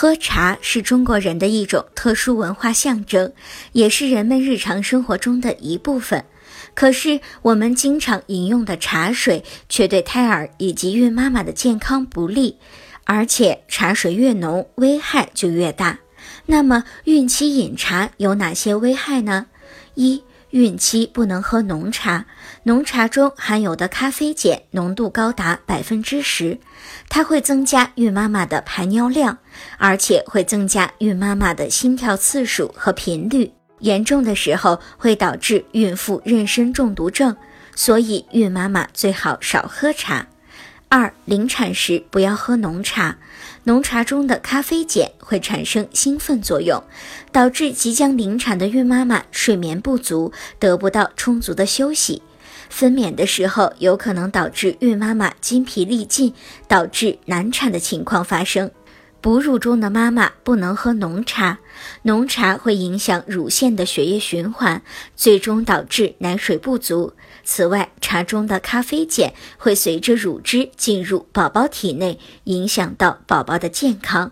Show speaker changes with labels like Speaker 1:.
Speaker 1: 喝茶是中国人的一种特殊文化象征，也是人们日常生活中的一部分。可是，我们经常饮用的茶水却对胎儿以及孕妈妈的健康不利，而且茶水越浓，危害就越大。那么，孕期饮茶有哪些危害呢？一孕期不能喝浓茶，浓茶中含有的咖啡碱浓度高达百分之十，它会增加孕妈妈的排尿量，而且会增加孕妈妈的心跳次数和频率，严重的时候会导致孕妇妊娠中毒症，所以孕妈妈最好少喝茶。二临产时不要喝浓茶，浓茶中的咖啡碱会产生兴奋作用，导致即将临产的孕妈妈睡眠不足，得不到充足的休息，分娩的时候有可能导致孕妈妈精疲力尽，导致难产的情况发生。哺乳中的妈妈不能喝浓茶，浓茶会影响乳腺的血液循环，最终导致奶水不足。此外，茶中的咖啡碱会随着乳汁进入宝宝体内，影响到宝宝的健康。